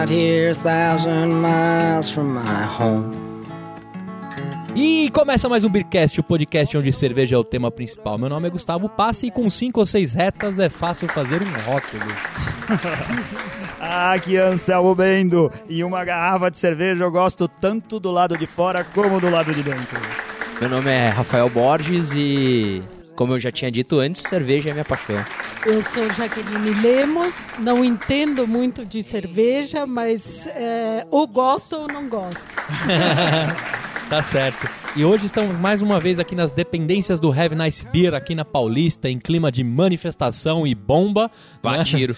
right here, a thousand miles from my home. E começa mais um Beercast, o podcast onde cerveja é o tema principal. Meu nome é Gustavo Passe e com cinco ou seis retas é fácil fazer um rótulo. Aqui é Anselmo Bendo. E uma garrafa de cerveja eu gosto tanto do lado de fora como do lado de dentro. Meu nome é Rafael Borges e, como eu já tinha dito antes, cerveja é minha paixão. Eu sou Jaqueline Lemos, não entendo muito de cerveja, mas é, ou gosto ou não gosto. Tá certo. E hoje estamos mais uma vez aqui nas dependências do Have Nice Beer, aqui na Paulista, em clima de manifestação e bomba. Vá tiro.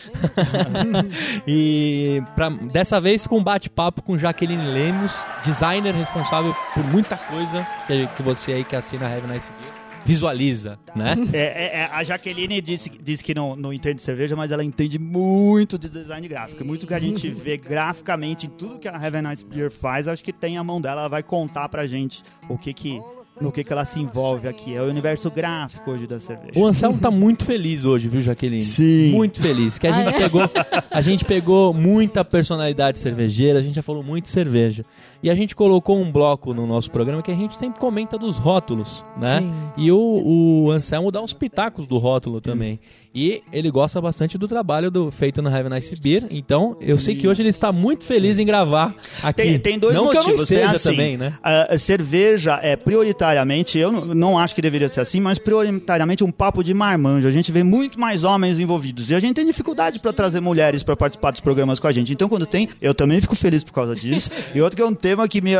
e pra, dessa vez com um bate-papo com Jaqueline Lemos, designer responsável por muita coisa que, que você aí que assina Have Nice Beer visualiza, né? É, é, é, a Jaqueline disse, disse que não, não entende cerveja, mas ela entende muito de design gráfico. Muito que a gente vê graficamente em tudo que a Have a Nice Beer faz, acho que tem a mão dela, ela vai contar pra gente o que que no que, que ela se envolve aqui. É o universo gráfico hoje da cerveja. O Anselmo tá muito feliz hoje, viu, Jaqueline? Sim. Muito feliz. Que a gente, Ah, é? pegou, a gente pegou muita personalidade cervejeira, a gente já falou muito de cerveja. E a gente colocou um bloco no nosso programa que a gente sempre comenta dos rótulos, né? Sim. E o, o Anselmo dá uns pitacos do rótulo também. E ele gosta bastante do trabalho do, feito no Have a Nice Beer. Então, eu sei que hoje ele está muito feliz em gravar aqui. Tem, tem dois não motivos. que eu não esteja tem assim, também, né? cerveja é prioritariamente, eu não, acho que deveria ser assim, mas prioritariamente um papo de marmanjo. A gente vê muito mais homens envolvidos e a gente tem dificuldade para trazer mulheres para participar dos programas com a gente. Então, quando tem, eu também fico feliz por causa disso. e outro que é um tema que me,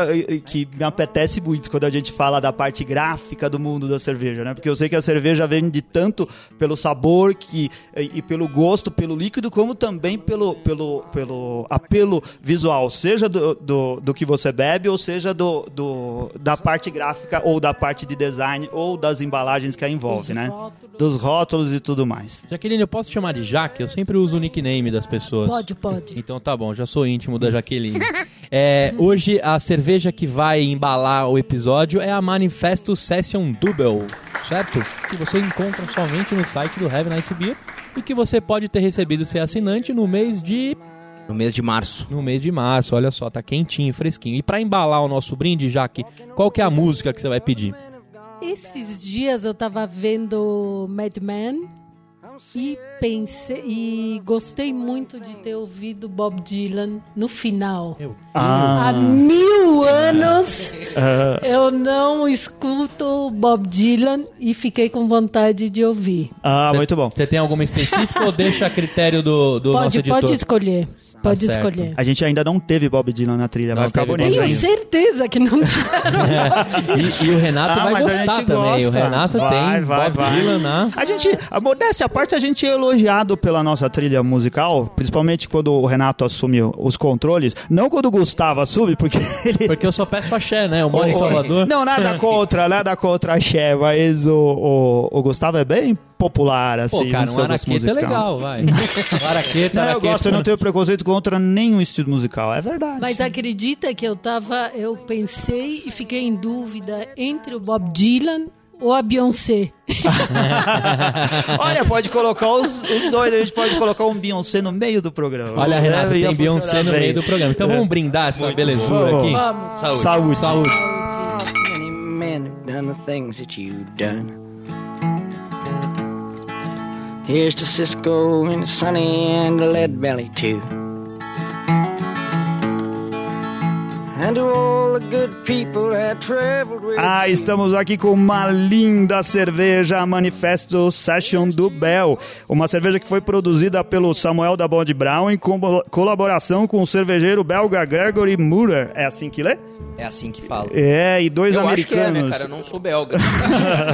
que me apetece muito quando a gente fala da parte gráfica do mundo da cerveja, né? Porque eu sei que a cerveja vende tanto pelo sabor que, e, e pelo gosto, pelo líquido, como também pelo, pelo, pelo apelo visual, seja do, do, do que você bebe, ou seja do, do, da parte gráfica, ou da parte de design, ou das embalagens que a envolve, Dos né? rótulos. Dos rótulos e tudo mais. Jaqueline, eu posso te chamar de Jaque? Eu sempre uso o nickname das pessoas. Pode, pode. Então tá bom, já sou íntimo da Jaqueline. É, hoje a cerveja que vai embalar o episódio é a Manifesto Session Double, certo? Que você encontra somente no site do Have Nice Beer e que você pode ter recebido ser assinante no mês de No mês de março. no mês de março. Olha só, tá quentinho, fresquinho. E pra embalar o nosso brinde, Jaque, qual que é a música que você vai pedir? Esses dias eu tava vendo Mad Men e pensei e gostei muito de ter ouvido Bob Dylan no final. Eu. Ah. Há mil anos eu não escuto Bob Dylan e fiquei com vontade de ouvir. Ah, muito bom. Você tem alguma específica ou deixa a critério do, do nosso Pode, editor? pode escolher. Pode certo. escolher. A gente ainda não teve Bob Dylan na trilha, Não vai ficar bonito. Tenho certeza que não tiveram. E, e o Renato Ah, vai mas a gostar gente também. O gosta. Renato Vai, tem vai, Bob vai. Dylan na... A gente, a modéstia à parte, a gente é elogiado pela nossa trilha musical, principalmente quando o Renato assume os controles. Não quando o Gustavo assume, porque ele. Porque eu só peço axé, né? Eu moro em o- Salvador. Não, nada contra, nada contra a Xé, mas o, o, o Gustavo é bem popular, assim. Pô, cara, no um araqueta é legal, vai. Um araqueta, Não, eu araqueta. gosto, eu não tenho preconceito contra nenhum estilo musical, é verdade. Mas acredita que eu tava, eu pensei e fiquei em dúvida entre o Bob Dylan ou a Beyoncé. Olha, pode colocar os, os dois, a gente pode colocar um Beyoncé no meio do programa. Olha, Renato, ia tem Beyoncé no bem. meio do programa. Então vamos brindar essa belezura bom. aqui. Vamos. Saúde. Saúde. Saúde. Many Here's to Cisco and Sonny and Lead Belly too. And to all Ah, estamos aqui com uma linda cerveja Manifesto Session do Bell. Uma cerveja que foi produzida pelo Samuel da Bond Brown em co- colaboração com o cervejeiro belga Gregory Muller. É assim que lê? É assim que fala. É, e dois Eu acho que é, americanos. né, cara? Eu não sou belga.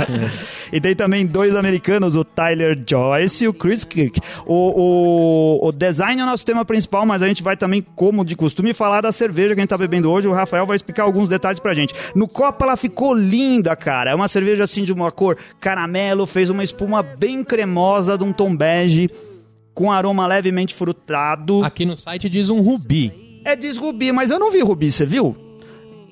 E tem também dois americanos, o Tyler Joyce e o Chris Kirk. O, o, o design é o nosso tema principal, mas a gente vai também, como de costume, falar da cerveja que a gente tá bebendo hoje. O Rafael vai explicar alguns detalhes pra gente. No copo ela ficou linda, cara. É uma cerveja assim de uma cor caramelo, fez uma espuma bem cremosa, de um tom bege, com aroma levemente frutado. Aqui no site diz um rubi. É diz rubi, mas eu não vi rubi, você viu?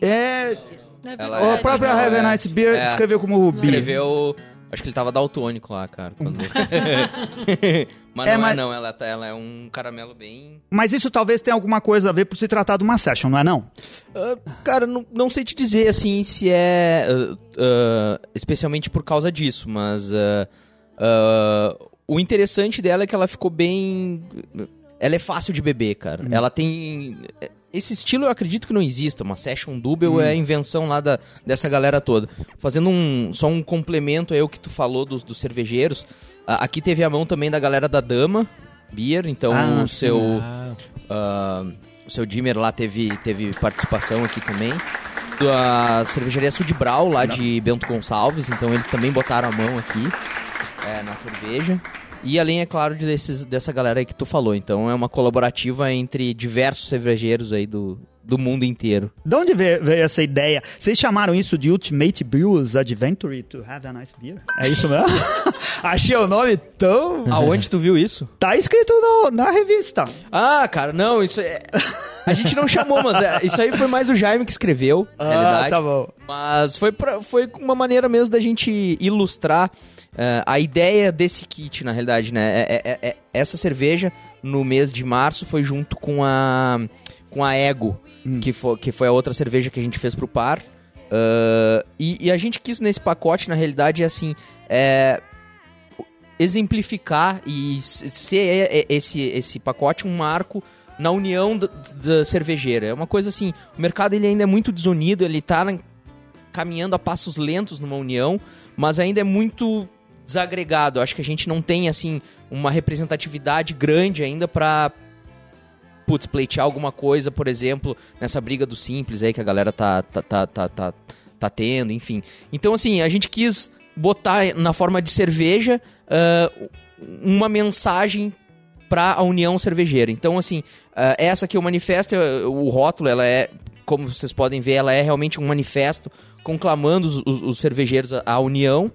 É. É Ela. A própria ela Have a é- Nice Beer é. escreveu como rubi. Escreveu Acho que ele tava daltônico lá, cara. quando- mas É, não mas- é não, ela, tá- ela é um caramelo bem... Mas isso talvez tenha alguma coisa a ver por se tratar de uma session, não é não? Ah, cara, não, não sei te dizer, assim, se é ah, ah, especialmente por causa disso, mas o interessante dela é que ela ficou bem... Ela é fácil de beber, cara. Ela tem... Esse estilo eu acredito que não exista. Uma session double é a invenção lá da, dessa galera toda. Fazendo um, só um complemento aí ao que tu falou dos, dos cervejeiros. aqui teve a mão também da galera da Dama Beer, então Ah, o seu... Ah, o seu Dimmer lá teve, teve participação aqui também. Da cervejaria Sudbrau, lá de Bento Gonçalves, então eles também botaram a mão aqui é, na cerveja. E além, é claro, de desses, dessa galera aí que tu falou. Então é uma colaborativa entre diversos cervejeiros aí do, do mundo inteiro. De onde veio, veio essa ideia? Vocês chamaram isso de Ultimate Brewers Adventure to have a nice beer? É isso mesmo? Achei o nome tão... Aonde tu viu isso? Tá escrito no- na revista. Ah, cara, não, isso é. A gente não chamou, mas é, isso aí foi mais o Jaime que escreveu, Ah, realidade. tá bom. Mas foi, pra, foi uma maneira mesmo da gente ilustrar eh, a ideia desse kit, na realidade, né? É- é- é- essa cerveja, no mês de março, foi junto com a, com a Ego, que, foi, que foi a outra cerveja que a gente fez pro par. Ah, e, e a gente quis nesse pacote, na realidade, é assim. É, exemplificar e ser esse, esse pacote um marco na união da, cervejeira. É uma coisa assim, o mercado ele ainda é muito desunido, ele tá na- caminhando a passos lentos numa união, mas ainda é muito desagregado. Acho que a gente não tem assim uma representatividade grande ainda pra putz, pleitear alguma coisa, por exemplo, nessa briga do simples aí que a galera tá tá, tá, tá, tá, tá tendo, enfim. Então, assim, a gente quis botar na forma de cerveja ah, uma mensagem para a união cervejeira. Então, assim, ah, essa é o manifesto, o rótulo, ela é, como vocês podem ver, ela é realmente um manifesto conclamando os, os- os cervejeiros à união.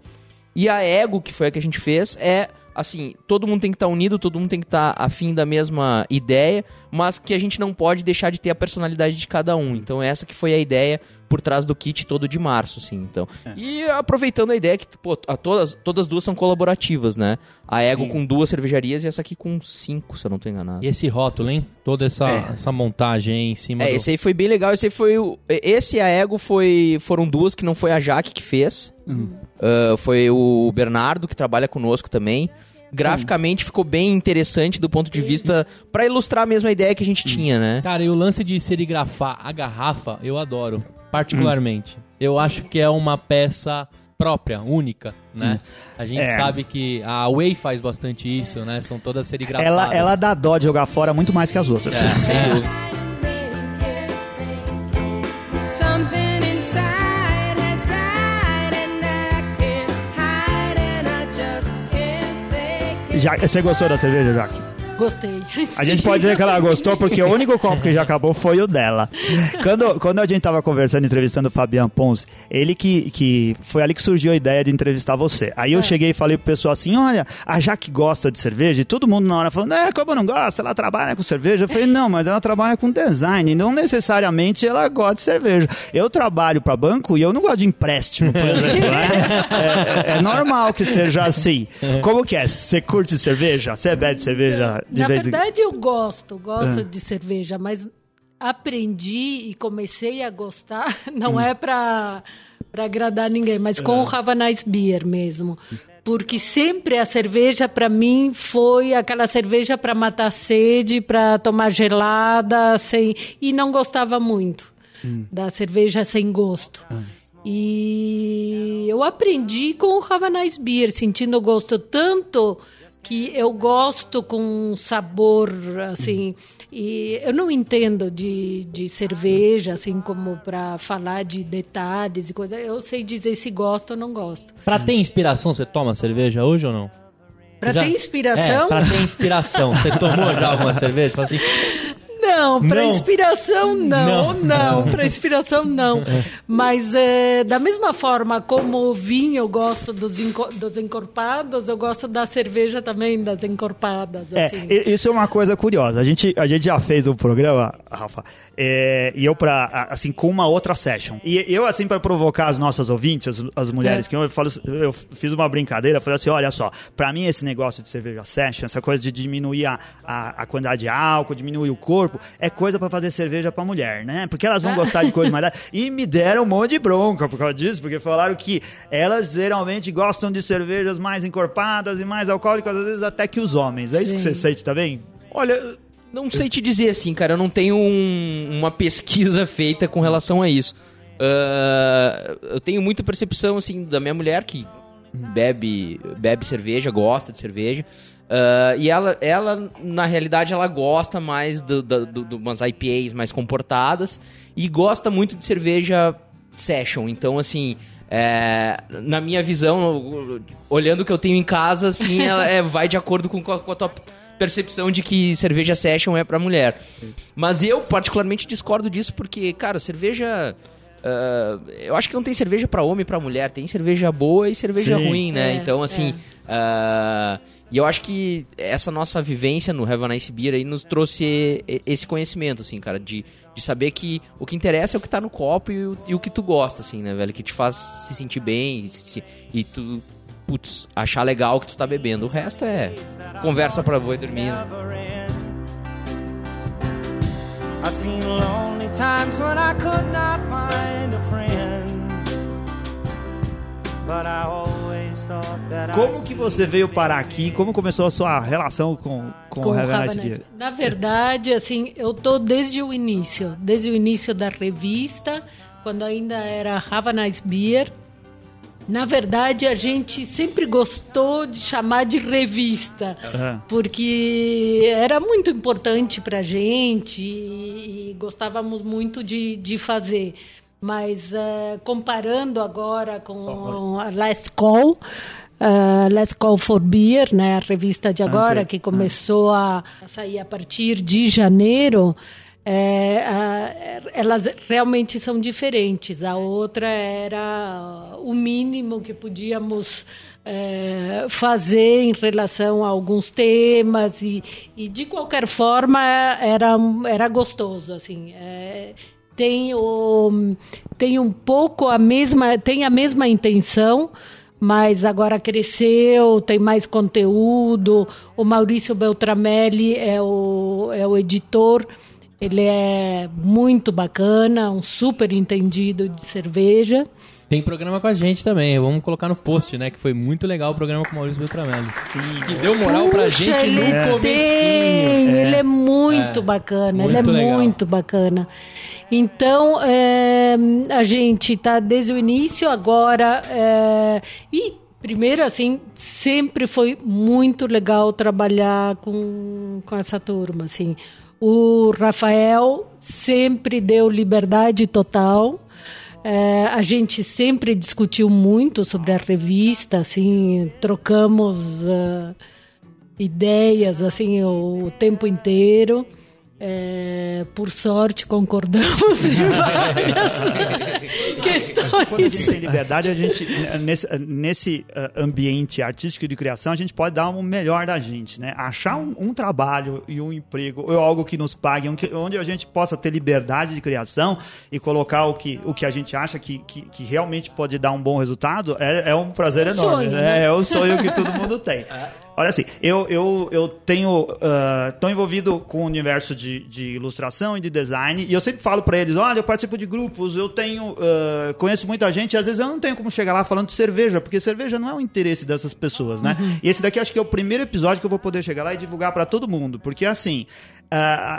E a Ego, que foi a que a gente fez, é assim, todo mundo tem que estar unido, todo mundo tem que estar afim da mesma ideia, mas que a gente não pode deixar de ter a personalidade de cada um. Então essa que foi a ideia por trás do kit todo de março, assim, então. E aproveitando a ideia que, pô, a todas, todas duas são colaborativas, né? A Ego Sim. com duas cervejarias e essa aqui com cinco, se eu não tô enganado. E esse rótulo, hein? Toda essa, É. essa montagem aí em cima É, do... esse aí foi bem legal. Esse aí foi o. Esse e a Ego foi, foram duas que não foi a Jaque que fez. Ah, foi o Bernardo, que trabalha conosco também. Graficamente ficou bem interessante do ponto de vista. pra ilustrar a mesma ideia que a gente tinha, né? Cara, e o lance de serigrafar a garrafa, eu adoro, particularmente. Eu acho que é uma peça própria, única, né? A gente É. sabe que a Way faz bastante isso, né? São todas serigrafadas. Ela, ela dá dó de jogar fora muito mais que as outras. É, sem É. dúvida. Já, você gostou da cerveja, Jaque? Gostei. A gente pode dizer que ela gostou porque o único copo que já acabou foi o dela. Quando, quando a gente tava conversando, entrevistando o Fabian Pons, ele que, que foi ali que surgiu a ideia de entrevistar você. Aí eu cheguei e falei pro pessoal assim: olha, a Jaque gosta de cerveja, e todo mundo na hora falando, é, como não gosta? Ela trabalha com cerveja. Eu falei, não, mas ela trabalha com design, não necessariamente ela gosta de cerveja. Eu trabalho para banco e eu não gosto de empréstimo, por exemplo. né? É, é- é normal que seja assim. Como que é? Você curte cerveja? Você bebe cerveja Na em verdade, eu gosto, gosto Ah. de cerveja, mas aprendi e comecei a gostar, não Hum. é para agradar ninguém, mas com o Ah. Have a Nice Beer mesmo. Porque sempre a cerveja para mim foi aquela cerveja para matar sede, para tomar gelada, sem e não gostava muito Hum. da cerveja sem gosto. Ah. E eu aprendi com o Nice Beer, sentindo o gosto tanto que eu gosto com sabor, assim, e eu não entendo de, de cerveja, assim, como para falar de detalhes e coisa. Eu sei dizer se gosto ou não gosto. Pra ter inspiração, você toma cerveja hoje ou não? Para ter inspiração, É, pra ter inspiração. Você tomou já alguma cerveja? Fala assim, Não, para inspiração não, Não. não, para inspiração não. Mas é, da mesma forma como o vinho eu gosto dos, dos encorpados, eu gosto da cerveja também das encorpadas. É, Assim. i- isso é uma coisa curiosa. A gente, a gente já fez um programa, Rafa, é, e eu pra, a- assim, com uma outra session. E eu, assim, pra provocar as nossas ouvintes, as, as mulheres É. que eu, eu falo, eu fiz uma brincadeira, falei assim, olha só, pra mim esse negócio de cerveja session, essa coisa de diminuir a, a, a quantidade de álcool, diminuir o corpo, é coisa pra fazer cerveja pra mulher, né? Porque elas vão gostar de coisa mais... leve. E me deram um monte de bronca por causa disso, porque falaram que elas geralmente gostam de cervejas mais encorpadas e mais alcoólicas, às vezes até que os homens. É isso que Sim. você sente também? Olha, não sei te dizer assim, cara. Eu não tenho um- uma pesquisa feita com relação a isso. Ah, eu tenho muita percepção, assim, da minha mulher que bebe, bebe cerveja, gosta de cerveja. Ah, e ela, ela, na realidade, ela gosta mais do, do, do, de umas IPAs mais comportadas e gosta muito de cerveja session. Então, assim, é, na minha visão, olhando o que eu tenho em casa, assim, ela é, vai de acordo com, com a tua percepção de que cerveja session é pra mulher. Mas eu, particularmente, discordo disso porque, cara, cerveja. ah, eu acho que não tem cerveja pra homem e pra mulher, tem cerveja boa e cerveja Sim. ruim, né? É, então, assim. ah, e eu acho que essa nossa vivência no Have a Nice Beer aí nos trouxe esse conhecimento, assim, cara, de, de saber que o que interessa é o que tá no copo e o, e o que tu gosta, assim, né, velho? Que te faz se sentir bem e, se- e tu, putz, achar legal o que tu tá bebendo. O resto é conversa pra boi dormir. I've seen I find a friend. But I always Como que você veio parar aqui? Como começou a sua relação com, com, com o. Beer? Na verdade, assim, eu tô desde o início, desde o início da revista, quando ainda era Nice Beer. Na verdade, a gente sempre gostou de chamar de revista, Aham. porque era muito importante para gente e, e gostávamos muito de, de fazer. Mas eh, comparando agora com a Last Call, Last Call for Beer, né, a revista de agora, Ante- que começou a sair a partir de janeiro, é, a- elas realmente são diferentes. A outra era o mínimo que podíamos é, fazer em relação a alguns temas e, e de qualquer forma era, era gostoso assim. É, tem, o, tem um pouco a mesma tem a mesma intenção mas agora cresceu, tem mais conteúdo. O Maurício Beltramelli é o, é o editor, ele é muito bacana, um super entendido de cerveja. Tem programa com a gente também, vamos colocar no post, né? Que foi muito legal o programa com o Maurício Beltramelli. Que deu moral pra Puxa, gente ele no tem, comecinho. ele é muito É, bacana, muito ele é legal. muito bacana. Então, é, a gente tá desde o início, agora. é, e, primeiro, assim, sempre foi muito legal trabalhar com, com essa turma. Assim. O Rafael sempre deu liberdade total. É, a gente sempre discutiu muito sobre a revista, assim, trocamos ah, ideias assim o, o tempo inteiro. É, por sorte concordamos em várias Quando a gente questões. tem liberdade, a gente, nesse, nesse eh, ambiente artístico de criação, a gente pode dar o melhor da gente, né? Achar um, um trabalho e um emprego, ou algo que nos pague, um que- onde a gente possa ter liberdade de criação e colocar o que, o que a gente acha que, que, que realmente pode dar um bom resultado, é, é um prazer Um enorme. sonho, né? né? É o sonho que todo mundo tem. Olha assim, eu, eu, eu tenho. Estou envolvido com o universo de, de ilustração e de design, e eu sempre falo para eles: olha, eu participo de grupos, eu tenho. ah, conheço muita gente, e às vezes eu não tenho como chegar lá falando de cerveja, porque cerveja não é o interesse dessas pessoas, né? E esse daqui acho que é o primeiro episódio que eu vou poder chegar lá e divulgar para todo mundo, porque assim.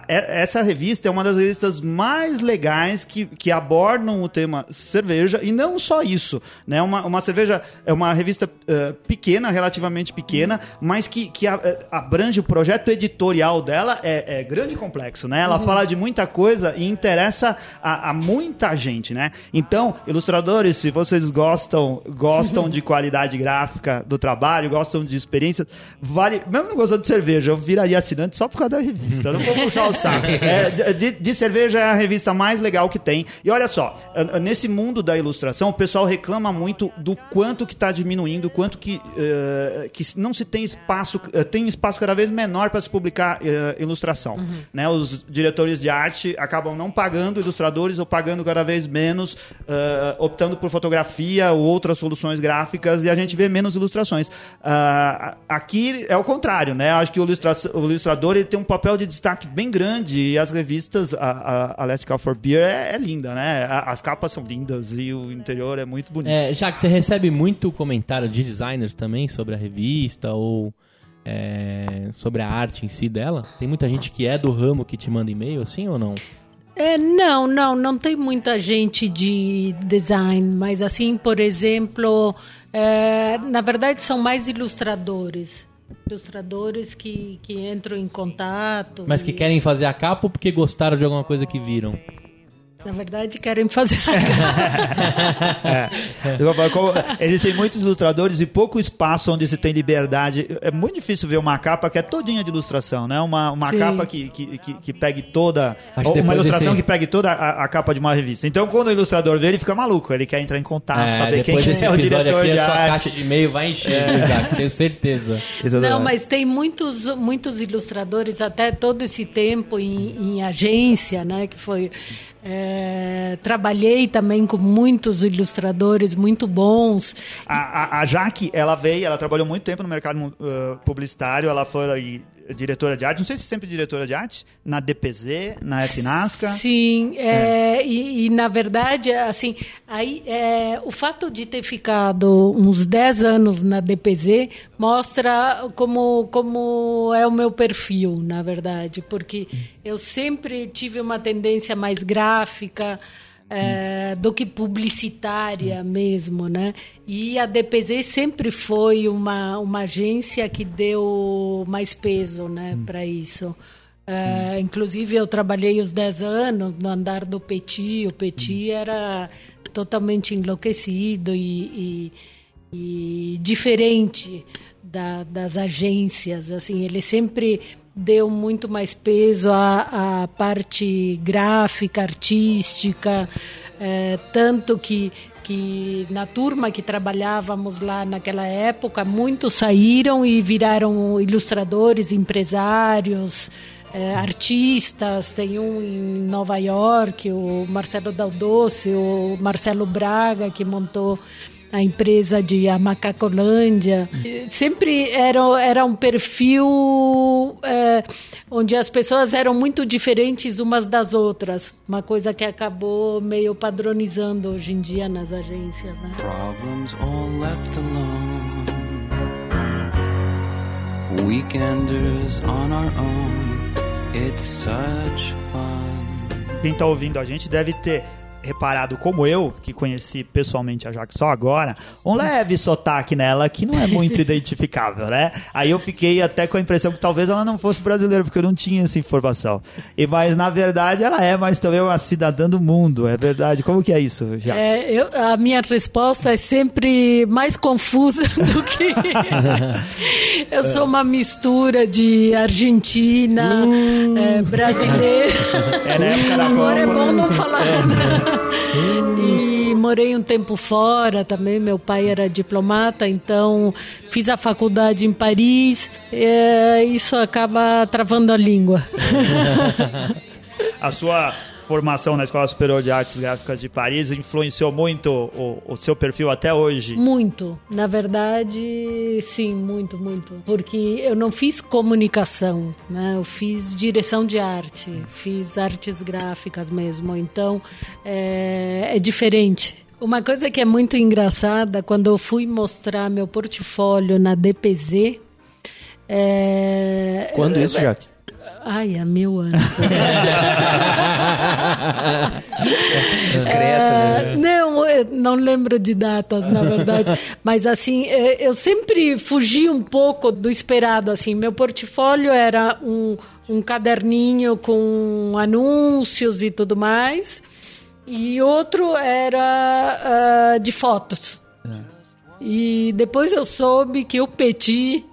É- essa revista é uma das revistas mais legais que, que abordam o tema cerveja e não só isso, né? Uma, uma cerveja é uma revista ah, pequena, relativamente pequena, mas que, que a- é, abrange o projeto editorial dela é, é grande e complexo, né? Ela fala de muita coisa e interessa a, a muita gente, né? Então, ilustradores, se vocês gostam, gostam de qualidade gráfica do trabalho, gostam de experiência, vale. Mesmo não gostando de cerveja, eu viraria assinante só por causa da revista. Não vou puxar o saco. É, de, de cerveja é a revista mais legal que tem. E olha só, nesse mundo da ilustração, o pessoal reclama muito do quanto que está diminuindo, quanto que, eh, que não se tem espaço, eh, tem espaço cada vez menor para se publicar eh, ilustração. Né? Os diretores de arte acabam não pagando ilustradores ou pagando cada vez menos, optando por fotografia ou outras soluções gráficas e a gente vê menos ilustrações. Ah, aqui é o contrário, né? Acho que o, ilustra o ilustrador ele tem um papel de destaque bem grande e as revistas, a, a, a Last Call for Beer é, é linda, né? A- As capas são lindas e o interior é muito bonito. É, já que você recebe muito comentário de designers também sobre a revista ou é, sobre a arte em si dela, tem muita gente que é do ramo que te manda e-mail, assim ou não? É, não, não, não tem muita gente de design, mas assim, por exemplo, é, na verdade são mais ilustradores. Ilustradores que, que entram em contato. Mas que e, querem fazer a capa ou porque gostaram de alguma coisa que viram? Na verdade, querem fazer. Eu falo, como Existem muitos ilustradores e pouco espaço onde se tem liberdade. É muito difícil ver uma capa que é todinha de ilustração, né? Uma, uma Sim. capa que, que, que, que pegue toda. Uma ilustração desse- que pegue toda a, a capa de uma revista. Então, quando o ilustrador vê, ele fica maluco. Ele quer entrar em contato, É, saber quem é o diretor aqui, de a sua arte. caixa de e-mail vai encher, Isaac, tenho certeza. Não, mas tem muitos, muitos ilustradores, até todo esse tempo em, em agência, né? Que foi. É, trabalhei também com muitos ilustradores muito bons. A, a, a Jaque, ela veio, ela trabalhou muito tempo no mercado uh, publicitário, ela foi diretora de arte, não sei se sempre diretora de arte, na DPZ, na Finasca. Sim, é, E, e, na verdade, assim, aí, é, o fato de ter ficado uns 10 anos na DPZ mostra como, como é o meu perfil, na verdade, porque eu sempre tive uma tendência mais gráfica. É, do que publicitária mesmo, né? E a DPZ sempre foi uma, uma agência que deu mais peso, né, para isso. É, Inclusive, eu trabalhei os 10 anos no andar do Petit. O Petit era totalmente enlouquecido e, e- e diferente da- das agências. Assim, ele sempre deu muito mais peso à, à parte gráfica, artística, é, tanto que que na turma que trabalhávamos lá naquela época, muitos saíram e viraram ilustradores, empresários, eh, artistas. Tem um em Nova York, o Marcelo Daldoce, o Marcelo Braga, que montou a empresa de a Macacolândia. Sempre era, era um perfil eh, onde as pessoas eram muito diferentes umas das outras. Uma coisa que acabou meio padronizando hoje em dia nas agências. Né? Problems all left alone. Weekenders on our own. It's such fun. Quem tá ouvindo a gente deve ter reparado, como eu, que conheci pessoalmente a Jaque só agora, um leve sotaque nela que não é muito identificável, né? Aí eu fiquei até com a impressão que talvez ela não fosse brasileira, porque eu não tinha essa informação. E, mas na verdade ela é, mas também é uma cidadã do mundo, é verdade. Como que é isso, Jaque? É, eu- a minha resposta é sempre mais confusa do que. eu sou uma mistura de argentina, é, brasileira. É na época da Agora é bom não falar. E morei um tempo fora também. Meu pai era diplomata, então fiz a faculdade em Paris. É, isso acaba travando a língua. A sua formação na Escola Superior de Artes Gráficas de Paris influenciou muito o, o seu perfil até hoje? Muito. Na verdade, sim, muito, muito. Porque eu não fiz comunicação, né? Eu fiz direção de arte, fiz artes gráficas mesmo. Então, é, é diferente. Uma coisa que é muito engraçada, quando eu fui mostrar meu portfólio na DPZ... É, Quando isso, Jaque? Ai, há mil anos. Discreta, né? É, não, não lembro de datas, na verdade. Mas, assim, é, eu sempre fugi um pouco do esperado. Assim, meu portfólio era um, um caderninho com anúncios e tudo mais. E outro era ah, de fotos. E depois eu soube que o Petit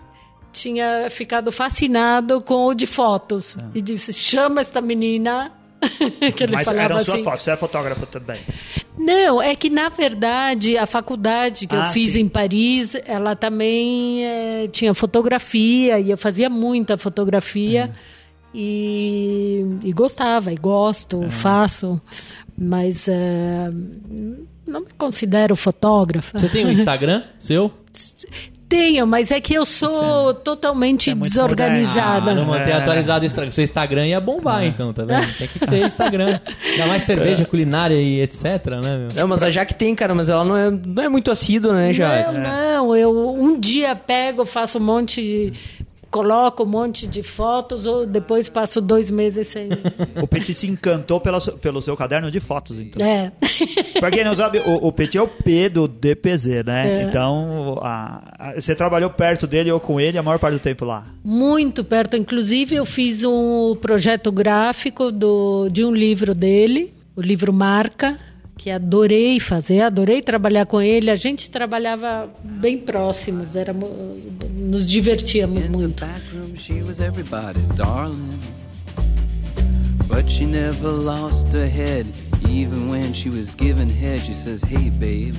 tinha ficado fascinado com o de fotos. E disse, chama esta menina... que ele Mas falava eram suas assim. fotos, você é fotógrafo também. Não, é que na verdade a faculdade que Ah, eu fiz sim. em Paris, ela também eh, tinha fotografia e eu fazia muita fotografia e, e gostava e gosto, faço, mas eh, não me considero fotógrafa. Você tem um Instagram seu? Tenho, mas é que eu sou totalmente é muito desorganizada. Ah, não manter É. atualizado o Instagram. Seu Instagram ia bombar, então, tá vendo? Tem que ter Instagram. Ainda mais cerveja, culinária e etc, né, meu? Não, mas a Jaque tem, cara, mas ela não é, não é muito assídua, né, Jaque? Não, não, eu um dia pego, faço um monte, de- coloco um monte de fotos, ou depois passo dois meses sem. O Petit se encantou pela pelo seu caderno de fotos, então. É. Pra quem não sabe, o, o Petit é o P do DPZ, né? É. Então, a- a- você trabalhou perto dele ou com ele a maior parte do tempo lá. Muito perto. Inclusive, eu fiz um projeto gráfico do, de um livro dele, o livro Marca, que adorei fazer, adorei trabalhar com ele. A gente trabalhava bem próximos, éramos, nos divertíamos muito. back room, she was everybody's darling. But she never lost her head. Even when she was giving head, she says, Hey, babe,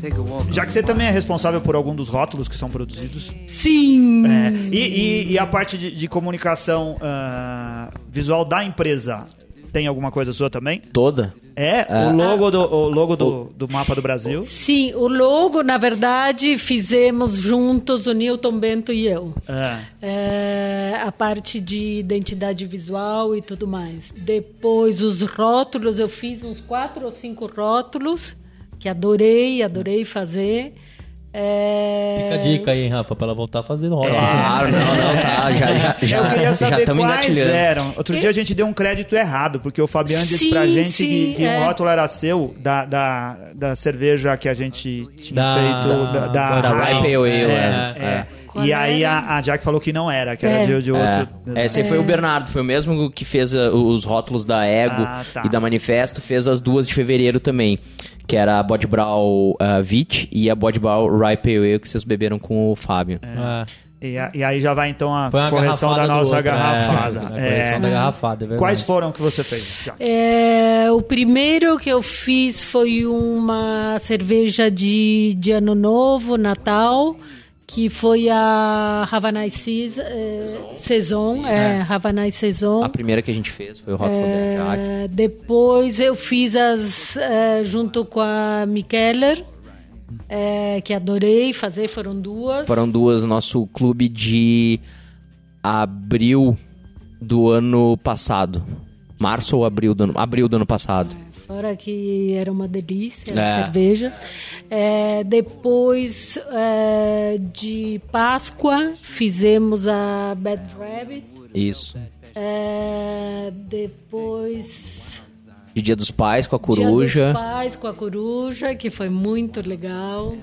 take a walk. Já que você também é responsável por algum dos rótulos que são produzidos. Sim! É, e, e- e a parte de, de comunicação ah, visual da empresa, tem alguma coisa sua também? Toda. É, o logo, do, o logo do, do mapa do Brasil. Sim, o logo, na verdade, fizemos juntos, o Newton Bento e eu. É. É, a parte de identidade visual e tudo mais. Depois, os rótulos, eu fiz uns quatro ou cinco rótulos, que adorei, adorei fazer. É, Fica a dica aí, Rafa, pra ela voltar a fazer roda. Claro, não, não, tá. Já, já, já, Eu queria já saber estamos quais eram. Outro dia a gente deu um crédito errado, porque o Fabiano disse Sim, pra gente sim, que, que é. o rótulo era seu, da, da, da cerveja que a gente tinha Da- feito. Da, da, da. Rye Pale Ale, É, é, é. Qual E aí era? a, a Jack falou que não era, que era É. de, de outro. É, esse aí foi o Bernardo, foi o mesmo que fez uh, os rótulos da Ego Ah, tá. e da Manifesto, fez as duas de fevereiro também, que era a Body Brow uh, Vit e a Body Rye Pale Ale que vocês beberam com o Fábio. É. E, a- e aí já vai então a correção da nossa outro, garrafada. É, a É. correção da garrafada, é. Quais foram que você fez? É, o primeiro que eu fiz foi uma cerveja de, de Ano Novo, Natal, que foi a Havana é, Saison, é, Havana Saison. A primeira que a gente fez foi o rótulo. É, depois eu fiz as é, junto com a Mikeller, é, que adorei fazer, foram duas. Foram duas, nosso clube de abril do ano passado. Março ou abril do ano, abril do ano passado. Fora que era uma delícia É. a cerveja. É, depois é, de Páscoa fizemos a Bad Rabbit. Isso. É, depois De Dia dos Pais com a Dia coruja. dos Pais com a coruja, que foi muito legal.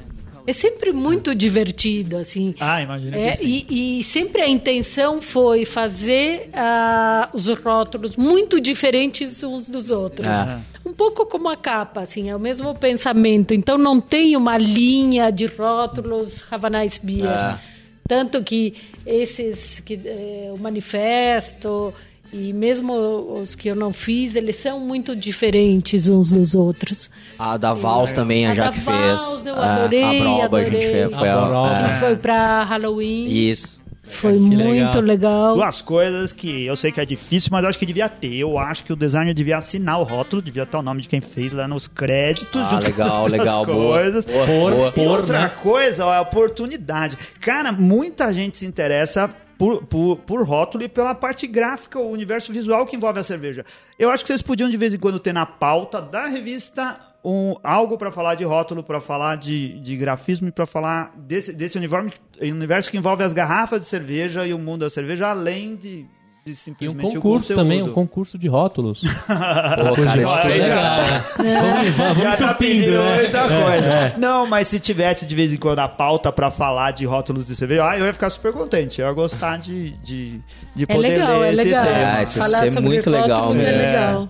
É sempre muito divertido, assim. Ah, imagina É, que sim. e, e sempre a intenção foi fazer ah, os rótulos muito diferentes uns dos outros. É. Um pouco como a capa, assim, é o mesmo pensamento. Então não tem uma linha de rótulos Havana Beer. É. Tanto que esses, que, eh, o manifesto e mesmo os que eu não fiz, eles são muito diferentes uns dos outros. A da Vals também a, A da Jaque Vals fez. eu A- adorei, a Broba a adorei. gente fez. Foi A a, Broba. Que é. foi para Halloween. Isso. Foi Que muito legal. legal. Duas coisas que eu sei que é difícil, mas eu acho que devia ter. Eu acho que o designer devia assinar o rótulo, devia estar o nome de quem fez lá nos créditos. Ah, junto com legal, legal, boa. coisas. Boa, Por- boa. E por- outra né? coisa, ó, é a oportunidade. Cara, muita gente se interessa por, por, por rótulo e pela parte gráfica, o universo visual que envolve a cerveja. Eu acho que vocês podiam de vez em quando ter na pauta da revista um, algo para falar de rótulo, para falar de, de grafismo e para falar desse, desse universo, universo que envolve as garrafas de cerveja e o mundo da cerveja, além de E um simplesmente o concurso também, um concurso de rótulos. Pô, cara, isso Aí é legal. Vamos, vamos Já tá pedindo né? muita É, coisa. é. Não, mas se tivesse de vez em quando a pauta pra falar de rótulos de cerveja, ah, eu ia ficar super contente. Eu ia gostar de, de, de É poder legal, ler é esse legal. tema. Ah, isso ia Falar sobre muito legal é mesmo. legal.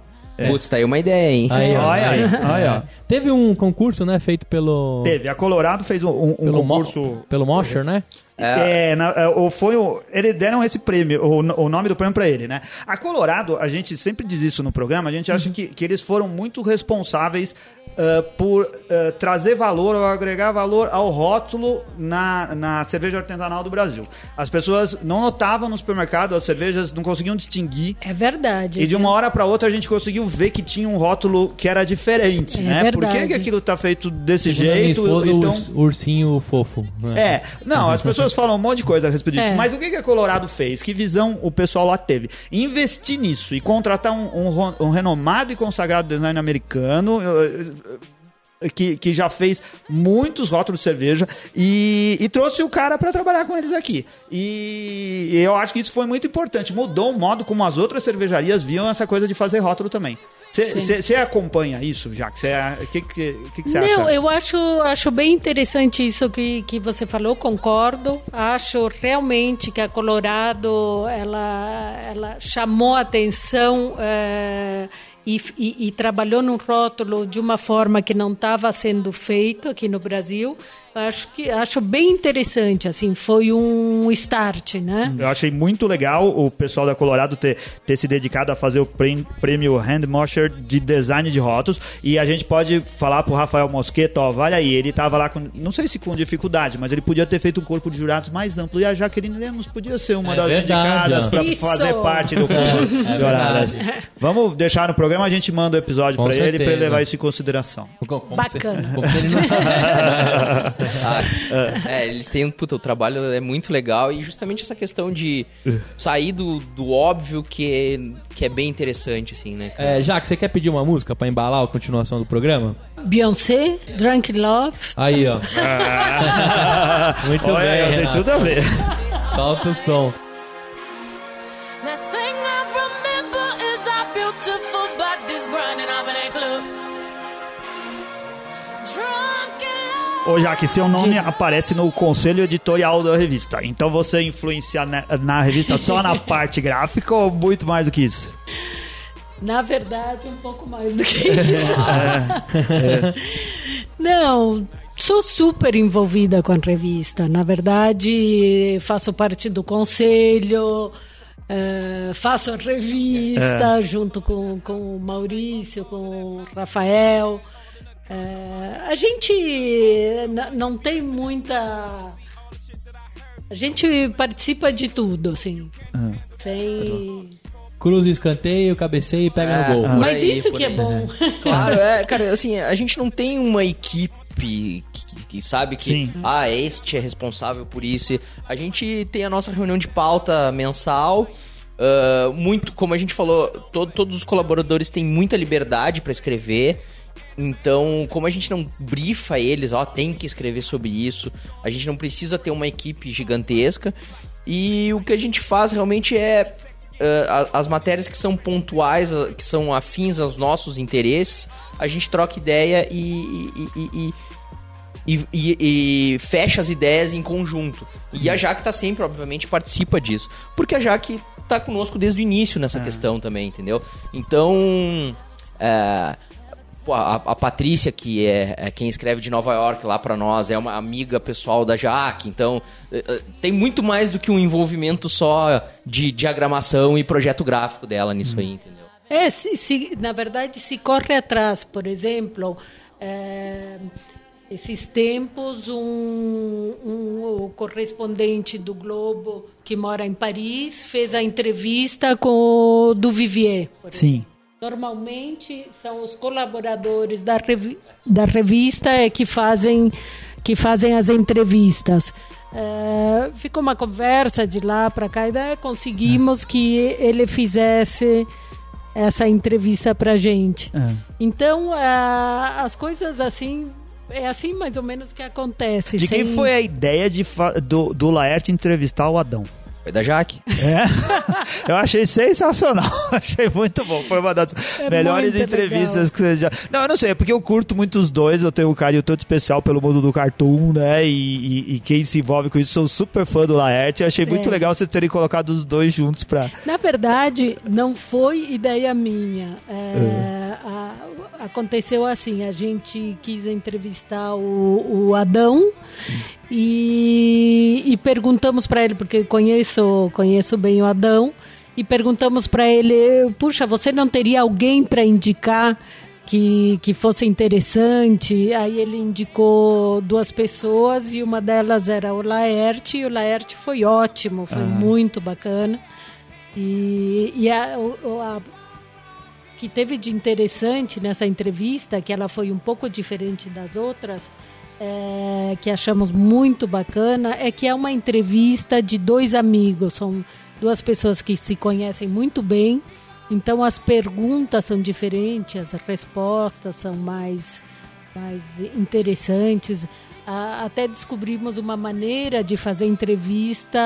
Putz, tá aí uma ideia, hein? Aí, ó. Olha aí, olha. Teve um concurso, né, feito pelo... Teve, a Colorado fez um, um- um pelo Mo- concurso... Pelo Mosher, né? É, na- é, o- foi o, eles deram esse prêmio, o, o nome do prêmio pra ele, né? A Colorado, a gente sempre diz isso no programa, a gente acha que, que eles foram muito responsáveis ah, por ah, trazer valor ou agregar valor ao rótulo na, na cerveja artesanal do Brasil. As pessoas não notavam no supermercado, as cervejas não conseguiam distinguir. É verdade. E de uma hora pra outra a gente conseguiu ver que tinha um rótulo que era diferente, É né? Por que, verdade. que aquilo tá feito desse Segundo a minha jeito? esposa, então... urs- ursinho fofo. né? É, não, as pessoas falam um monte de coisa a respeito disso, É. mas o que, que a Colorado fez? Que visão o pessoal lá teve? Investir nisso e contratar um, um um renomado e consagrado designer americano. eh, eh, Que, que já fez muitos rótulos de cerveja e, e trouxe o cara para trabalhar com eles aqui. E eu acho que isso foi muito importante. Mudou o modo como as outras cervejarias viam essa coisa de fazer rótulo também. Você acompanha isso, já? O que você que, que, você acha? Não, eu acho, acho bem interessante isso que, que você falou, concordo. Acho realmente que a Colorado ela, ela chamou a atenção eh, e, e- e trabalhou num rótulo de uma forma que não estava sendo feito aqui no Brasil. Acho que acho bem interessante, assim, foi um start, né? Eu achei muito legal o pessoal da Colorado ter, ter se dedicado a fazer o prêmio, Hand Mosher de design de rótulos. E a gente pode falar pro Rafael Mosqueta, ó, vale aí, ele tava lá com, não sei se com dificuldade, mas ele podia ter feito um corpo de jurados mais amplo. E a Jaqueline Lemos podia ser uma É das verdade, indicadas para fazer parte do corpo de é jurados. verdade. Vamos deixar no programa, a gente manda o episódio para ele para levar isso em consideração. Como- como Bacana. Se, como se ele não soubesse, né? Ah, é, eles têm um. Puta, o trabalho é muito legal e justamente essa questão de sair do, do óbvio que é, que é bem interessante, assim, né? cara? É, Jaque, você quer pedir uma música pra embalar a continuação do programa? Beyoncé, Drunk in Love. Aí, ó. Muito Olha, bem, tem Renato. tudo a ver. Solta o som. Ô, Jaque, seu nome aparece no conselho editorial da revista. Então você influencia na, na revista só na parte gráfica ou muito mais do que isso? Na verdade, um pouco mais do que isso. Não, sou super envolvida com a revista. Na verdade, faço parte do conselho, eh, faço a revista junto com, com o Maurício, com o Rafael. Eh, a gente não tem muita. A gente participa de tudo, assim. Sem. Cruza o escanteio, cabeceia e pega É. no gol. Mas aí, isso que é aí. bom. Claro, é, cara, assim, a gente não tem uma equipe que, que sabe que, Sim. ah, este é responsável por isso. A gente tem a nossa reunião de pauta mensal. ah, muito, como a gente falou, todo- todos os colaboradores têm muita liberdade para escrever. Então, como a gente não brifa eles, ó, tem que escrever sobre isso, a gente não precisa ter uma equipe gigantesca. E o que a gente faz realmente é a- as matérias que são pontuais, que são afins aos nossos interesses, a gente troca ideia e, e- e- e- fecha as ideias em conjunto. E a Jaque tá sempre, obviamente, participa disso. Porque a Jaque tá conosco desde o início nessa questão também, entendeu? Então. é, pô, a, a Patrícia, que é, é quem escreve de Nova York lá pra nós, é uma amiga pessoal da Jaque, então é, é, tem muito mais do que um envolvimento só de diagramação e projeto gráfico dela nisso aí, entendeu? É, se, se- na verdade, se corre atrás, por exemplo, é, esses tempos, um, um- o correspondente do Globo que mora em Paris fez a entrevista com o do Vivier. Sim. Normalmente são os colaboradores da, revi da revista é que fazem que fazem as entrevistas. É, ficou uma conversa de lá para cá e daí conseguimos que ele fizesse essa entrevista para gente. Então é, as coisas assim é assim mais ou menos que acontece. De quem sem- foi a ideia de do, do Laerte entrevistar o Adão? Foi da Jaque. Eu achei sensacional. achei muito bom. Foi uma das É melhores muito entrevistas legal. que você já. Não, eu não sei, é porque eu curto muito os dois. Eu tenho um carinho todo especial pelo mundo do cartoon, né? E, e- e quem se envolve com isso, sou super fã do Laerte. Achei muito É. legal vocês terem colocado os dois juntos pra. Na verdade, não foi ideia minha. É, a- aconteceu assim, a gente quis entrevistar o, o Adão e, e perguntamos para ele, porque conheço, conheço bem o Adão, e perguntamos para ele, puxa, você não teria alguém para indicar que, que fosse interessante? Aí ele indicou duas pessoas e uma delas era o Laerte, e o Laerte foi ótimo, foi muito bacana. E, e a, a- que teve de interessante nessa entrevista, que ela foi um pouco diferente das outras, é, que achamos muito bacana, é que é uma entrevista de dois amigos, são duas pessoas que se conhecem muito bem, então as perguntas são diferentes, as respostas são mais, mais interessantes. Até descobrimos uma maneira de fazer entrevista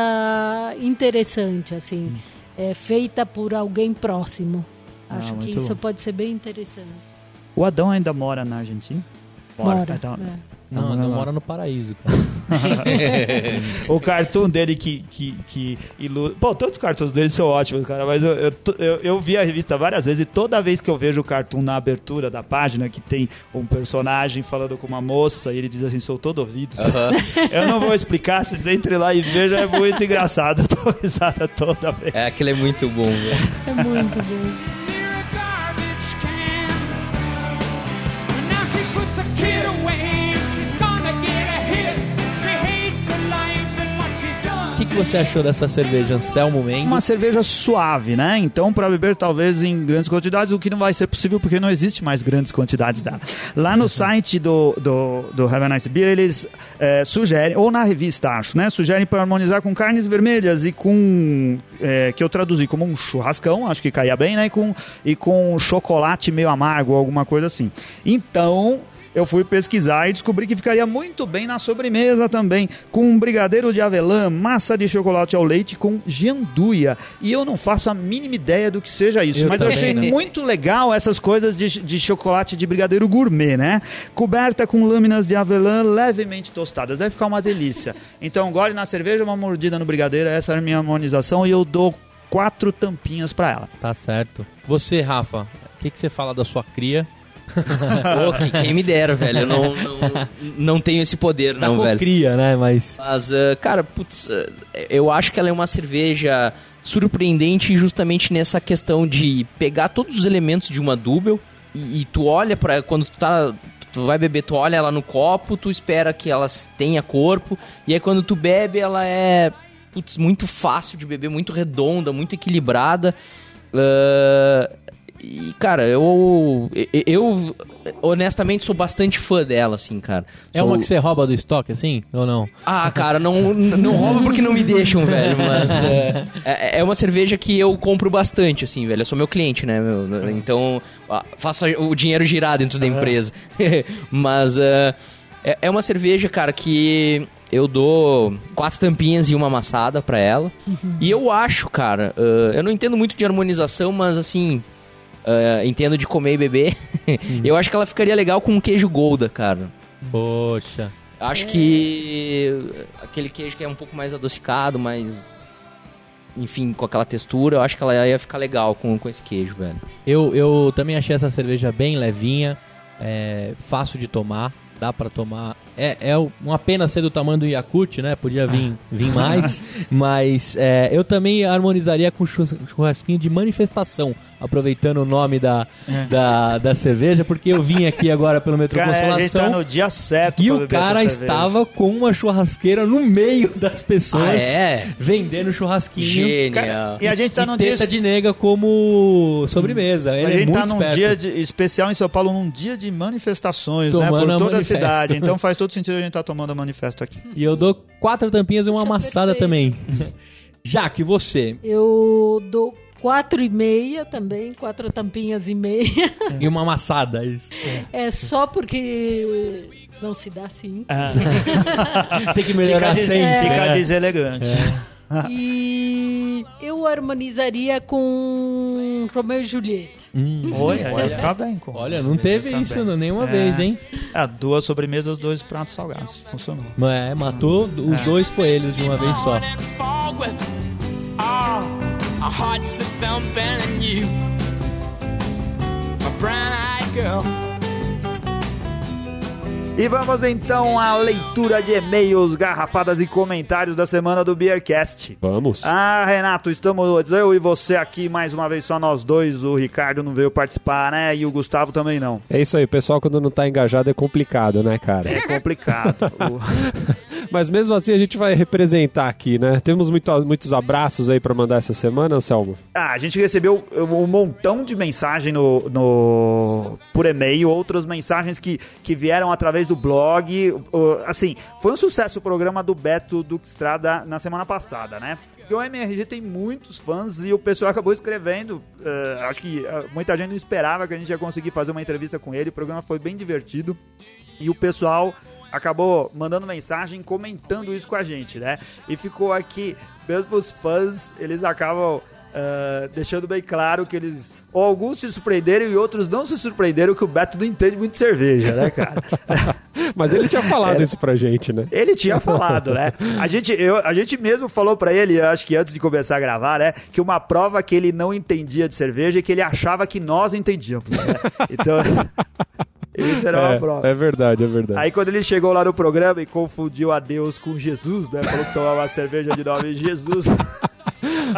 interessante, assim, é, feita por alguém próximo. Acho que muito isso bom. pode ser bem interessante. O Adão ainda mora na Argentina? Mora. Então, é. Não, não lá. mora no paraíso, cara. o cartoon dele que, que, que ilu- Pô, todos os cartoons dele são ótimos, cara, mas eu, eu, eu, eu vi a revista várias vezes e toda vez que eu vejo o cartoon na abertura da página, que tem um personagem falando com uma moça e ele diz assim, sou todo ouvido. Eu não vou explicar, vocês entrem lá e vejam, é muito engraçado. Eu tô risada toda vez. É, aquele é muito bom, velho. É muito bom. Que, você achou dessa cerveja, Anselmo Mendes? Uma cerveja suave, né? Então, para beber talvez em grandes quantidades, o que não vai ser possível porque não existe mais grandes quantidades dela. Lá no site do, do, do Have a Nice Beer, eles eh, sugerem, ou na revista, acho, né? Sugerem para harmonizar com carnes vermelhas e com. eh, que eu traduzi como um churrascão, acho que caía bem, né? E com, e com chocolate meio amargo, alguma coisa assim. Então. Eu fui pesquisar e descobri que ficaria muito bem na sobremesa também, com um brigadeiro de avelã, massa de chocolate ao leite com gianduia. E eu não faço a mínima ideia do que seja isso, Eu mas eu também achei não. muito legal essas coisas de, de chocolate de brigadeiro gourmet, né? Coberta com lâminas de avelã levemente tostadas. Deve ficar uma delícia. Então, gole na cerveja, uma mordida no brigadeiro, essa é a minha harmonização e eu dou quatro tampinhas pra ela. Tá certo. Você, Rafa, o que, que você fala da sua cria? Pô, que- quem me dera, velho. Eu não, não, não tenho esse poder, Tá não, velho. cria, né? Mas. Mas, ah, cara, putz, ah, eu acho que ela é uma cerveja surpreendente justamente nessa questão de pegar todos os elementos de uma Double e, e tu olha para quando tu tá tu vai beber, tu olha ela no copo, tu espera que ela tenha corpo e aí quando tu bebe ela é putz, muito fácil de beber, muito redonda, muito equilibrada. Ah, e, cara, eu, eu, eu honestamente sou bastante fã dela, assim, cara. É Sou- uma que você rouba do estoque, assim? Ou não? ah, cara, não, não rouba porque não me deixam, velho. Mas é, é, é uma cerveja que eu compro bastante, assim, velho. Eu sou meu cliente, né? meu? então, faço o dinheiro girar dentro da empresa. mas é, é é uma cerveja, cara, que eu dou quatro tampinhas e uma amassada pra ela. E eu acho, cara, ah, eu não entendo muito de harmonização, mas assim. Ah, entendo de comer e beber. eu acho que ela ficaria legal com um queijo Golda, cara. Poxa. Acho que aquele queijo que é um pouco mais adocicado, mais. Enfim, com aquela textura, eu acho que ela ia ficar legal com, com esse queijo, velho. Eu, eu também achei essa cerveja bem levinha, é, fácil de tomar, dá pra tomar. É, é uma pena ser do tamanho do Yakut, né? Podia vir, vir mais, mas é, eu também harmonizaria com churras- churrasquinho de manifestação, aproveitando o nome da, da, da cerveja, porque eu vim aqui agora pelo Metrô Cara, a gente tá Consolação. no dia certo E o cara estava com uma churrasqueira no meio das pessoas, Ah, é? vendendo churrasquinho. Genial. E a gente tá num dia de nega como sobremesa. Ele A é gente muito tá num esperto. dia de- especial em São Paulo, num dia de manifestações, né? Tomando Por a toda a manifesto. cidade. Então faz todo sentido a gente estar tomando manifesto aqui. E eu dou quatro tampinhas e uma Puxa, amassada também. Jaque, você. Eu dou quatro e meia também, quatro tampinhas e meia. E uma amassada. Isso. É só porque não se dá assim. Tem que melhorar Fica, sempre. fica né? deselegante. E eu harmonizaria com Romeu e Julieta. Oi, aí ia ficar bem. Com Olha, não teve Também. isso nenhuma É. vez, hein? É, duas sobremesas, dois pratos salgados. Funcionou. É, matou os dois coelhos de uma vez só. our E vamos então à leitura de e-mails, garrafadas e comentários da semana do Beercast. Vamos. Ah, Renato, estamos eu e você aqui mais uma vez, só nós dois. O Ricardo não veio participar, né? E o Gustavo também não. É isso aí, o pessoal quando não tá engajado é complicado, né, cara? É complicado. O- Mas mesmo assim a gente vai representar aqui, né? Temos muito- muitos abraços aí pra mandar essa semana, Anselmo. Ah, a gente recebeu um montão de mensagem no, no- por e-mail, outras mensagens que, que vieram através do blog. Assim, foi um sucesso o programa do Beto Duque Estrada na semana passada, né? O MRG tem muitos fãs e o pessoal acabou escrevendo. uh, acho que uh, muita gente não esperava que a gente ia conseguir fazer uma entrevista com ele. O programa foi bem divertido e o pessoal acabou mandando mensagem comentando isso com a gente, né? E ficou aqui, mesmo os fãs, eles acabam ah, deixando bem claro que eles, ou alguns se surpreenderam e outros não se surpreenderam que o Beto não entende muito de cerveja, né, cara? Mas ele tinha falado isso pra gente, né? Ele tinha falado, né? A gente, eu, a gente mesmo falou pra ele, acho que antes de começar a gravar, né? Que uma prova que ele não entendia de cerveja é que ele achava que nós entendíamos, né? Então, isso era uma prova. É, é verdade, é verdade. Aí quando ele chegou lá no programa e confundiu a Deus com Jesus, né? Falou que tomava uma cerveja de nome Jesus.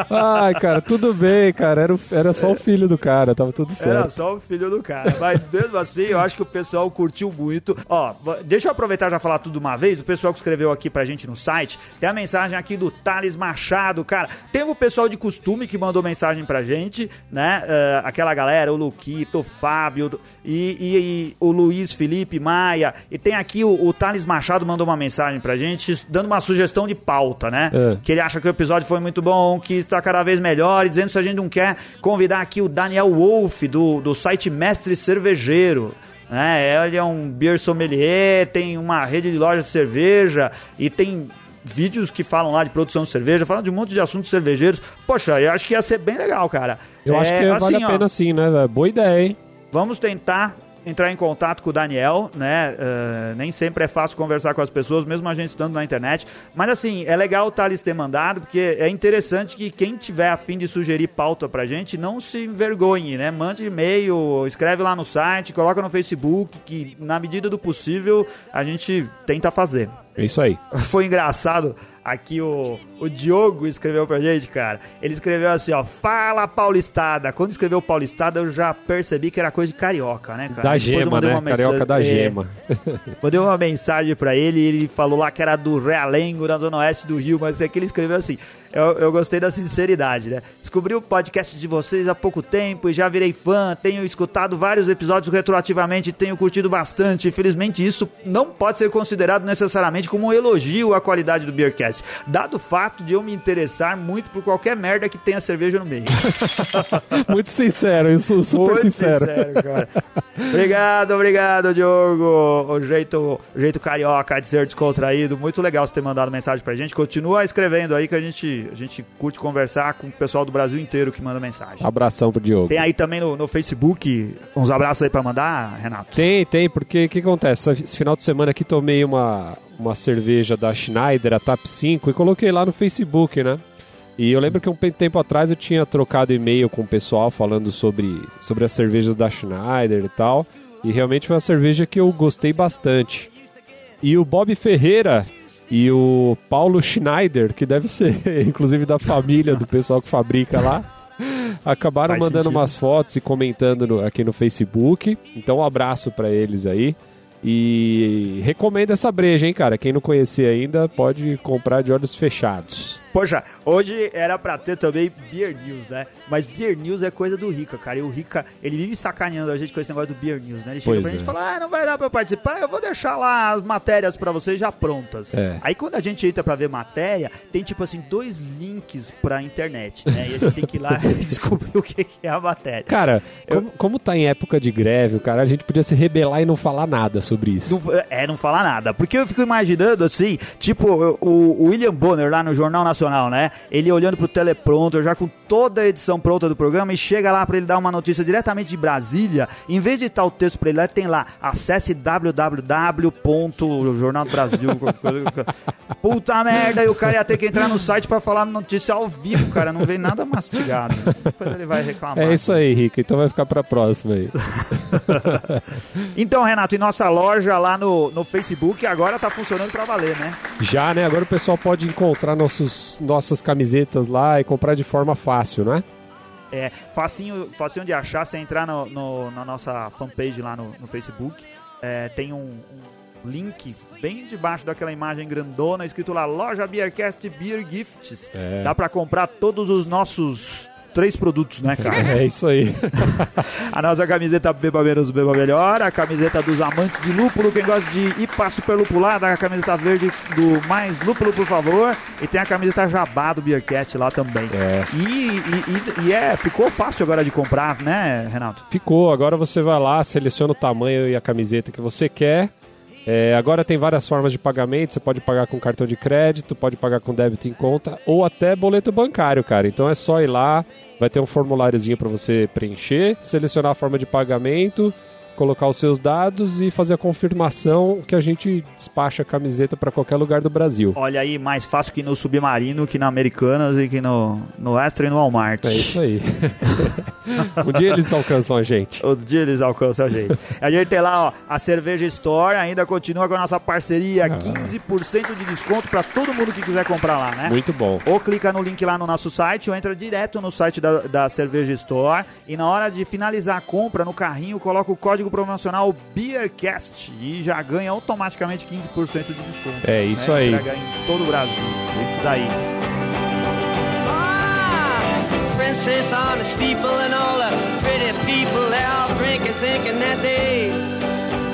Ai, cara, tudo bem, cara. Era, o- era só o filho do cara, tava tudo Era certo. só o filho do cara. Mas mesmo assim, eu acho que o pessoal curtiu muito. Ó, deixa eu aproveitar e já falar tudo uma vez. O pessoal que escreveu aqui pra gente no site, tem a mensagem aqui do Thales Machado, cara. Teve o pessoal de costume que mandou mensagem pra gente, né? Eh, aquela galera, o Luquito, o Fábio e, e- e o Luiz Felipe Maia. E tem aqui o, o Thales Machado mandou uma mensagem pra gente, dando uma sugestão de pauta, né? É. que ele acha que o episódio foi muito bom, que está cada vez melhor, e dizendo se a gente não quer convidar aqui o Daniel Wolf, do, do site Mestre Cervejeiro. Né? Ele é um beer sommelier, tem uma rede de lojas de cerveja e tem vídeos que falam lá de produção de cerveja, falam de um monte de assuntos cervejeiros. Poxa, eu acho que ia ser bem legal, cara. Eu acho É, que vale assim, a ó, pena sim, né? Boa ideia, hein? Vamos tentar entrar em contato com o Daniel, né? Eh, nem sempre é fácil conversar com as pessoas, mesmo a gente estando na internet. Mas assim, é legal o Thales ter mandado, porque é interessante que quem tiver afim de sugerir pauta pra gente, não se envergonhe, né? Mande e-mail, escreve lá no site, coloca no Facebook, que na medida do possível a gente tenta fazer. É isso aí. Foi engraçado. Aqui o, o Diogo escreveu pra gente, cara. Ele escreveu assim, ó. Fala Paulistada. Quando escreveu Paulistada, eu já percebi que era coisa de carioca, né, cara? Da Depois gema, né? Carioca da é, gema. Mandei uma mensagem pra ele e ele falou lá que era do Realengo, na zona oeste do Rio, mas aqui ele escreveu assim. Eu, eu gostei da sinceridade, né? Descobri o podcast de vocês há pouco tempo e já virei fã. Tenho escutado vários episódios retroativamente e tenho curtido bastante. Infelizmente, isso não pode ser considerado necessariamente como um elogio à qualidade do Beercast, dado o fato de eu me interessar muito por qualquer merda que tenha cerveja no meio. Muito sincero, sou super Muito sincero. cara. obrigado, obrigado, Diogo. O jeito, o jeito carioca de ser descontraído. Muito legal você ter mandado mensagem pra gente. Continua escrevendo aí que a gente, a gente curte conversar com o pessoal do Brasil inteiro que manda mensagem. Abração pro Diogo. Tem aí também no, no Facebook uns abraços aí pra mandar, Renato? Tem, tem, porque o que acontece? Esse final de semana aqui tomei uma, uma cerveja da Schneider, a TAP 5, e coloquei lá no Facebook, né? E eu lembro que um tempo atrás eu tinha trocado e-mail com o pessoal falando sobre, sobre as cervejas da Schneider e tal. E realmente foi uma cerveja que eu gostei bastante. E o Bob Ferreira e o Paulo Schneider, que deve ser inclusive da família do pessoal que fabrica lá, acabaram Faz mandando sentido. umas fotos e comentando no- aqui no Facebook. Então, um abraço pra eles aí. E recomendo essa breja, hein, cara? Quem não conhecer ainda pode comprar de olhos fechados. Poxa, hoje era pra ter também Beer News, né? Mas Beer News é coisa do Rica, cara. E o Rica, ele vive sacaneando a gente com esse negócio do Beer News, né? Ele chega Pois pra gente e é. fala, ah, não vai dar pra eu participar, eu vou deixar lá as matérias pra vocês já prontas. É. Aí quando a gente entra pra ver matéria, tem tipo assim, dois links pra internet, né? E a gente tem que ir lá e descobrir o que é a matéria. Cara, como, como tá em época de greve, cara, a gente podia se rebelar e não falar nada sobre isso. Não, é, não falar nada. Porque eu fico imaginando, assim, tipo, o, o William Bonner lá no Jornal Nacional sensacional, né? Ele olhando pro teleprompter, já com toda a edição pronta do programa, e chega lá pra ele dar uma notícia diretamente de Brasília. Em vez de estar o texto pra ele lá, tem lá, acesse www.jornal do Brasil. Puta merda, e o cara ia ter que entrar no site pra falar notícia ao vivo, cara. Não vem nada mastigado. Depois ele vai reclamar. É isso aí, Rica. Então vai ficar pra próxima aí. Então, Renato, e nossa loja lá no, no Facebook agora tá funcionando pra valer, né? Já, né? Agora o pessoal pode encontrar nossos, nossas camisetas lá e comprar de forma fácil, né? É facinho, facinho de achar, você entrar no, no- na nossa fanpage lá no, no Facebook. é, tem um, um link bem debaixo daquela imagem grandona, escrito lá Loja Beercast Beer Gifts. É. Dá pra comprar todos os nossos três produtos, né, cara? É isso aí. A nossa camiseta Beba Menos, Beba Melhor, a camiseta dos amantes de lúpulo, quem gosta de IPA super lupulada, a camiseta verde do Mais Lúpulo, por favor, e tem a camiseta Jabá do Beercast lá também. É. E, e- e- e é, ficou fácil agora de comprar, né, Renato? Ficou. Agora você vai lá, seleciona o tamanho e a camiseta que você quer. É, agora tem várias formas de pagamento. Você pode pagar com cartão de crédito, pode pagar com débito em conta ou até boleto bancário, cara. Então é só ir lá, vai ter um formuláriozinho para você preencher, selecionar a forma de pagamento, colocar os seus dados e fazer a confirmação que a gente despacha a camiseta para qualquer lugar do Brasil. Olha aí, mais fácil que no Submarino, que na Americanas e que no, no Extra e no Walmart. É isso aí. um dia eles alcançam a gente. O dia eles alcançam a gente. A gente tem lá, ó, a Cerveja Store ainda continua com a nossa parceria, 15% de desconto pra todo mundo que quiser comprar lá, né? Muito bom. Ou clica no link lá no nosso site, ou entra direto no site da, da Cerveja Store. E na hora de finalizar a compra, no carrinho, coloca o código promocional BeerCast e já ganha automaticamente 15% de desconto. É isso né? aí. Entrega em todo o Brasil. Isso daí. Princess on a steeple and all the pretty people all drinking, thinking that they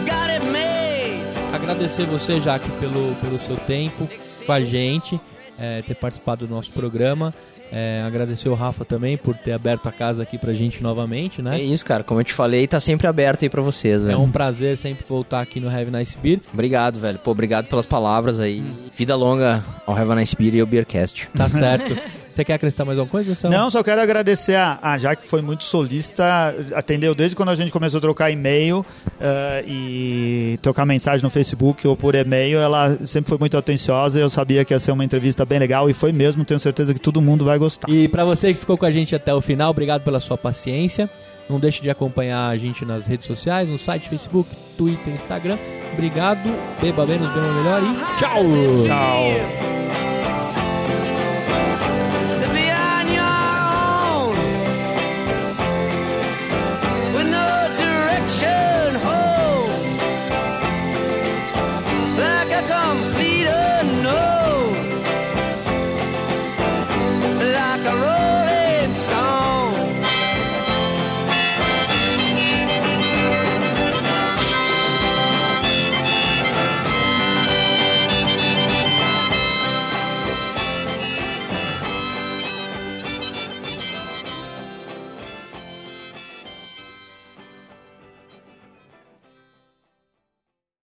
got it made. Agradecer você, Jaque, pelo, pelo seu tempo com a gente, é, ter participado do nosso programa. É, agradecer o Rafa também por ter aberto a casa aqui pra gente novamente, É né? isso, cara. Como eu te falei, tá sempre aberto aí pra vocês, É velho. um prazer sempre voltar aqui no Have Nice Beer. Obrigado, velho. Pô, obrigado pelas palavras aí. Vida longa ao Have Nice Beer e ao Beercast. Tá certo. Você quer acrescentar mais alguma coisa? Não, só quero agradecer a, a Jaque, que foi muito solista, atendeu desde quando a gente começou a trocar e-mail eh, e trocar mensagem no Facebook ou por e-mail. Ela sempre foi muito atenciosa. Eu sabia que ia ser uma entrevista bem legal e foi mesmo. Tenho certeza que todo mundo vai gostar. E pra você que ficou com a gente até o final, obrigado pela sua paciência. Não deixe de acompanhar a gente nas redes sociais, no site, Facebook, Twitter, Instagram. Obrigado, beba menos, beba melhor e tchau! Tchau.